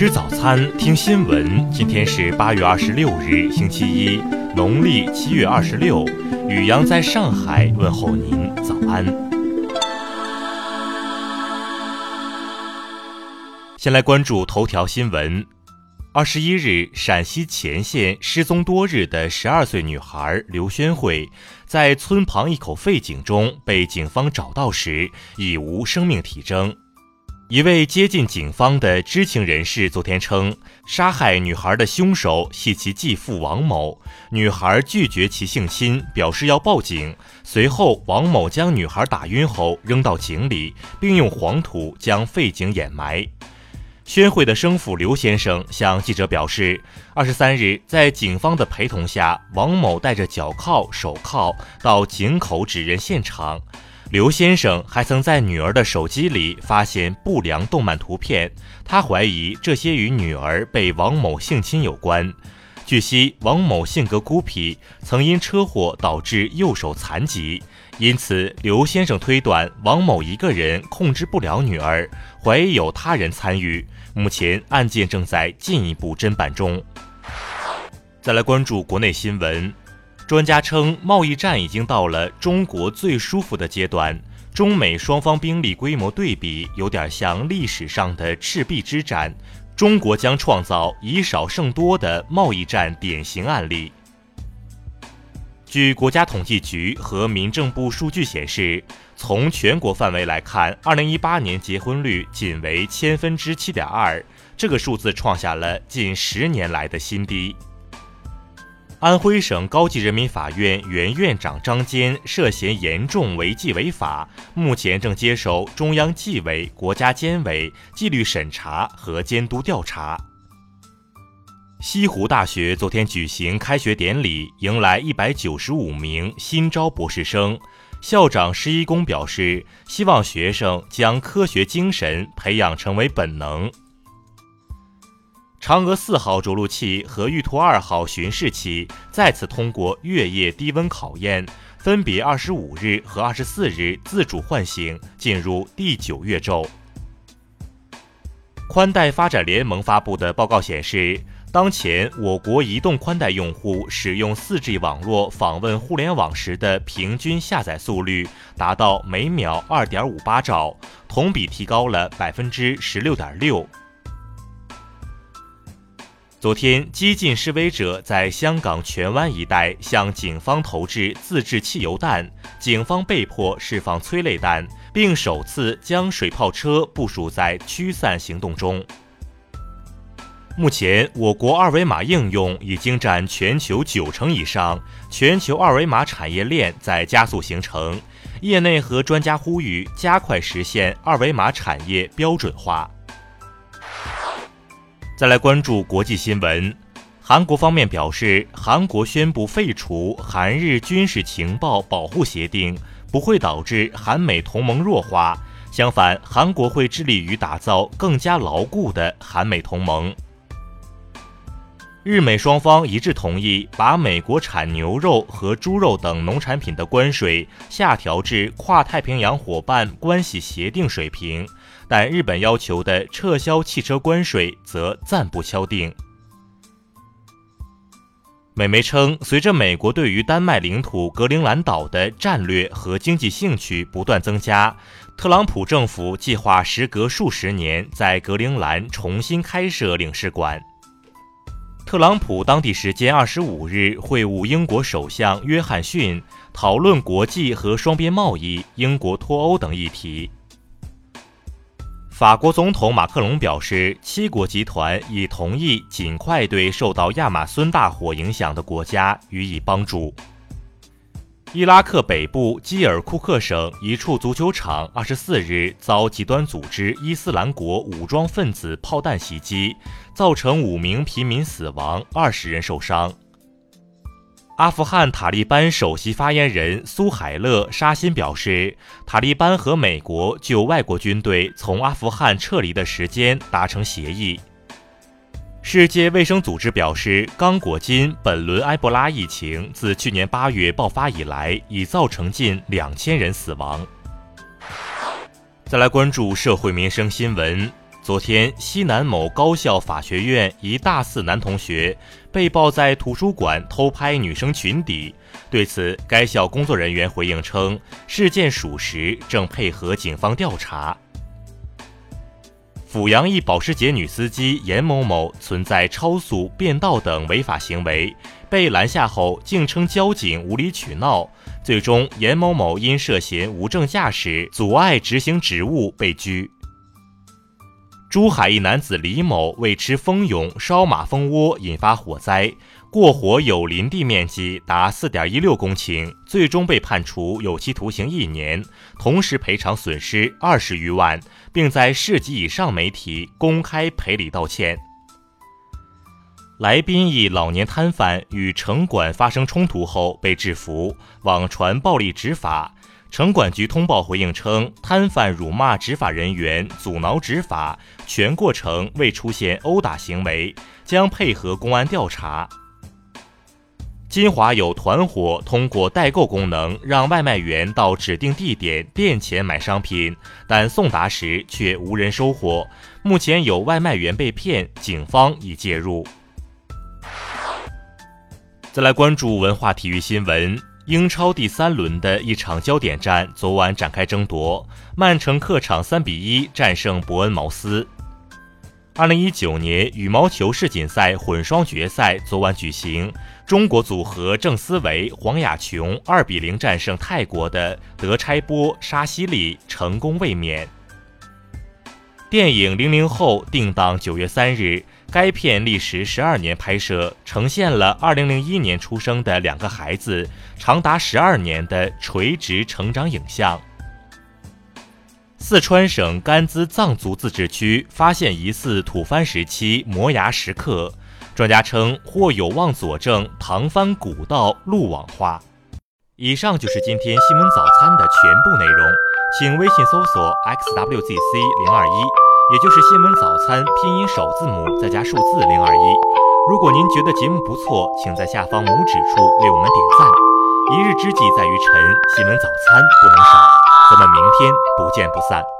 吃早餐，听新闻。今天是八月二十六日，星期一，农历七月二十六。雨阳在上海问候您，早安。先来关注头条新闻。二十一日，陕西乾县失踪多日的十二岁女孩刘宣慧，在村旁一口废井中被警方找到时，已无生命体征。一位接近警方的知情人士昨天称，杀害女孩的凶手系其继父王某。女孩拒绝其性侵，表示要报警。随后，王某将女孩打晕后扔到井里，并用黄土将废井掩埋。宣慧的生父刘先生向记者表示，二十三日在警方的陪同下，王某带着脚铐、手铐到井口指认现场。刘先生还曾在女儿的手机里发现不良动漫图片，他怀疑这些与女儿被王某性侵有关。据悉，王某性格孤僻，曾因车祸导致右手残疾，因此刘先生推断王某一个人控制不了女儿，怀疑有他人参与。目前案件正在进一步侦办中。再来关注国内新闻，专家称贸易战已经到了中国最舒服的阶段，中美双方兵力规模对比有点像历史上的赤壁之战。中国将创造以少胜多的贸易战典型案例。据国家统计局和民政部数据显示，从全国范围来看，2018年结婚率仅为千分之七点二，这个数字创下了近十年来的新低。安徽省高级人民法院原院长张坚涉嫌严重违纪违法，目前正接受中央纪委国家监委纪律审查和监督调查。西湖大学昨天举行开学典礼，迎来一百九十五名新招博士生。校长施一公表示，希望学生将科学精神培养成为本能。嫦娥四号着陆器和玉兔二号巡视器再次通过月夜低温考验，分别二十五日和二十四日自主唤醒，进入第九月昼。宽带发展联盟发布的报告显示，当前我国移动宽带用户使用 4G 网络访问互联网时的平均下载速率达到每秒2.58兆，同比提高了百分之十六点六。昨天，激进示威者在香港荃湾一带向警方投掷自制汽油弹，警方被迫释放催泪弹，并首次将水炮车部署在驱散行动中。目前，我国二维码应用已经占全球九成以上，全球二维码产业链在加速形成。业内和专家呼吁加快实现二维码产业标准化。再来关注国际新闻，韩国方面表示，韩国宣布废除韩日军事情报保护协定，不会导致韩美同盟弱化。相反，韩国会致力于打造更加牢固的韩美同盟。日美双方一致同意把美国产牛肉和猪肉等农产品的关税下调至跨太平洋伙伴关系协定水平。但日本要求的撤销汽车关税则暂不敲定。美媒称，随着美国对于丹麦领土格陵兰岛的战略和经济兴趣不断增加，特朗普政府计划时隔数十年在格陵兰重新开设领事馆。特朗普当地时间二十五日会晤英国首相约翰逊，讨论国际和双边贸易、英国脱欧等议题。法国总统马克龙表示，七国集团已同意尽快对受到亚马孙大火影响的国家予以帮助。伊拉克北部基尔库克省一处足球场二十四日遭极端组织伊斯兰国武装分子炮弹袭击，造成五名平民死亡，二十人受伤。阿富汗塔利班首席发言人苏海勒沙欣表示，塔利班和美国就外国军队从阿富汗撤离的时间达成协议。世界卫生组织表示，刚果金本轮埃博拉疫情自去年八月爆发以来，已造成近两千人死亡。再来关注社会民生新闻。昨天，西南某高校法学院一大四男同学被曝在图书馆偷拍女生裙底。对此，该校工作人员回应称，事件属实，正配合警方调查。阜阳一保时捷女司机严某某存在超速、变道等违法行为，被拦下后竟称交警无理取闹，最终严某某因涉嫌无证驾驶、阻碍执行职务被拘。珠海一男子李某为吃蜂蛹烧马蜂窝引发火灾，过火有林地面积达四点一六公顷，最终被判处有期徒刑一年，同时赔偿损失二十余万，并在市级以上媒体公开赔礼道歉。来宾一老年摊贩与城管发生冲突后被制服，网传暴力执法。城管局通报回应称，摊贩辱骂执法人员，阻挠执法，全过程未出现殴打行为，将配合公安调查。金华有团伙通过代购功能，让外卖员到指定地点店前买商品，但送达时却无人收货。目前有外卖员被骗，警方已介入。再来关注文化体育新闻。英超第三轮的一场焦点战昨晚展开争夺，曼城客场三比一战胜伯恩茅斯。二零一九年羽毛球世锦赛混双决赛昨晚举行，中国组合郑思维、黄雅琼二比零战胜泰国的德差波、沙希利，成功卫冕。电影《零零后》定档九月三日。该片历时十二年拍摄，呈现了二零零一年出生的两个孩子长达十二年的垂直成长影像。四川省甘孜藏族自治区发现疑似吐蕃时期摩崖石刻，专家称或有望佐证唐蕃古道路网化。以上就是今天新闻早餐的全部内容，请微信搜索 xwzc 零二一。也就是新闻早餐拼音首字母再加数字零二一。如果您觉得节目不错，请在下方拇指处为我们点赞。一日之计在于晨，新闻早餐不能少。咱们明天不见不散。